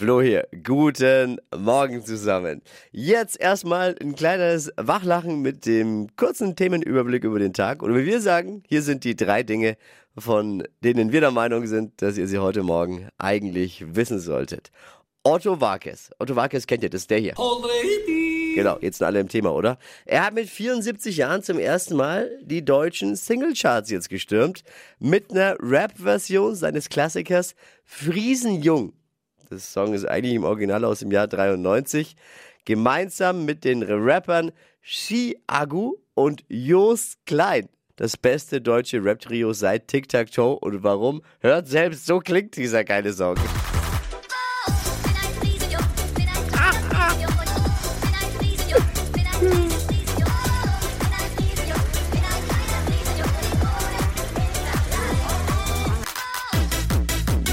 Flo hier. Guten Morgen zusammen. Jetzt erstmal ein kleines Wachlachen mit dem kurzen Themenüberblick über den Tag. Oder wie wir sagen, hier sind die drei Dinge, von denen wir der Meinung sind, dass ihr sie heute Morgen eigentlich wissen solltet. Otto Warkes. Otto Warkes kennt ihr, das ist der hier. Genau, jetzt sind alle im Thema, oder? Er hat mit 74 Jahren zum ersten Mal die deutschen Singlecharts jetzt gestürmt. Mit einer Rap-Version seines Klassikers Friesenjung. Das Song ist eigentlich im Original aus dem Jahr 93. Gemeinsam mit den Rappern Shi Agu und Jos Klein. Das beste deutsche Rap-Trio seit Tic Tac Toe. Und warum? Hört selbst, so klingt dieser geile Song.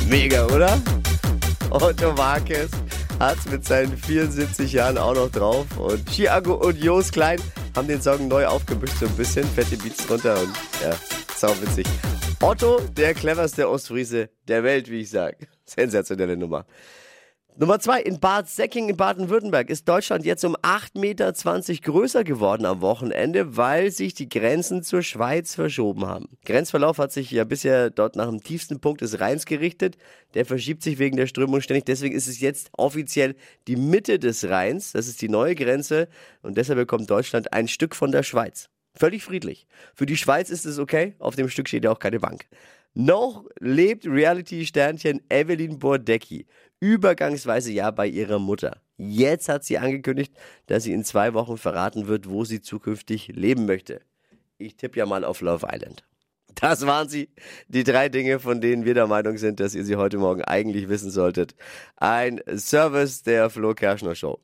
Mega, oder? Otto Warkes hat es mit seinen 74 Jahren auch noch drauf. Und Chiago und Jos Klein haben den Song neu aufgemischt, so ein bisschen. Fette Beats drunter und ja, sau witzig. Otto, der cleverste Ostfriese der Welt, wie ich sage. Sensationelle Nummer. Nummer zwei, in Bad Säcking in Baden-Württemberg ist Deutschland jetzt um 8,20 Meter größer geworden am Wochenende, weil sich die Grenzen zur Schweiz verschoben haben. Grenzverlauf hat sich ja bisher dort nach dem tiefsten Punkt des Rheins gerichtet. Der verschiebt sich wegen der Strömung ständig. Deswegen ist es jetzt offiziell die Mitte des Rheins. Das ist die neue Grenze. Und deshalb bekommt Deutschland ein Stück von der Schweiz. Völlig friedlich. Für die Schweiz ist es okay. Auf dem Stück steht ja auch keine Bank. Noch lebt Reality-Sternchen Evelyn Bordecki übergangsweise ja bei ihrer Mutter. Jetzt hat sie angekündigt, dass sie in zwei Wochen verraten wird, wo sie zukünftig leben möchte. Ich tippe ja mal auf Love Island. Das waren sie, die drei Dinge, von denen wir der Meinung sind, dass ihr sie heute Morgen eigentlich wissen solltet. Ein Service der Flo Kerschner Show.